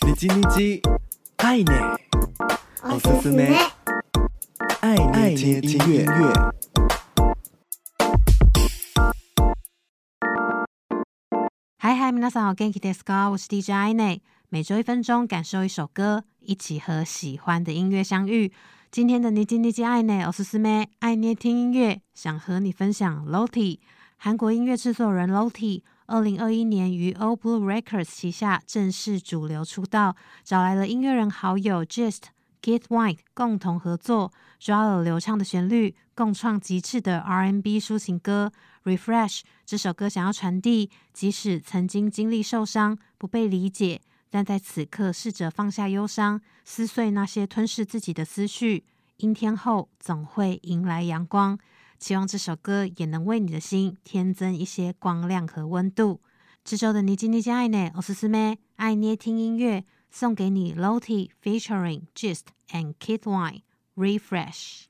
你叽你叽，爱捏，おすすめ，爱捏听音乐。嗨嗨，皆さんお元気ですか？我是 DJ 爱捏，每周一分钟，感受一首歌，一起和喜欢的音乐相遇。今天的你叽你叽爱捏，おすすめ，爱捏听音乐，想和你分享 Lottie，韩国音乐制作人 Lottie。 二零二一年于 Old Blue Records 旗下正式主流出道，找来了音乐人好友 Gist、Keith White 共同合作，抓了流畅的旋律，共创极致的 R&B 抒情歌。Refresh 这首歌想要传递，即使曾经经历受伤、不被理解，但在此刻试着放下忧伤，撕碎那些吞噬自己的思绪。阴天后总会迎来阳光。希望这首歌也能为你的心添增一些光亮和温度。这周的你叽你叽爱捏，おすすめ爱捏听音乐，送给你 Lottie featuring Gist and Keith White Refresh。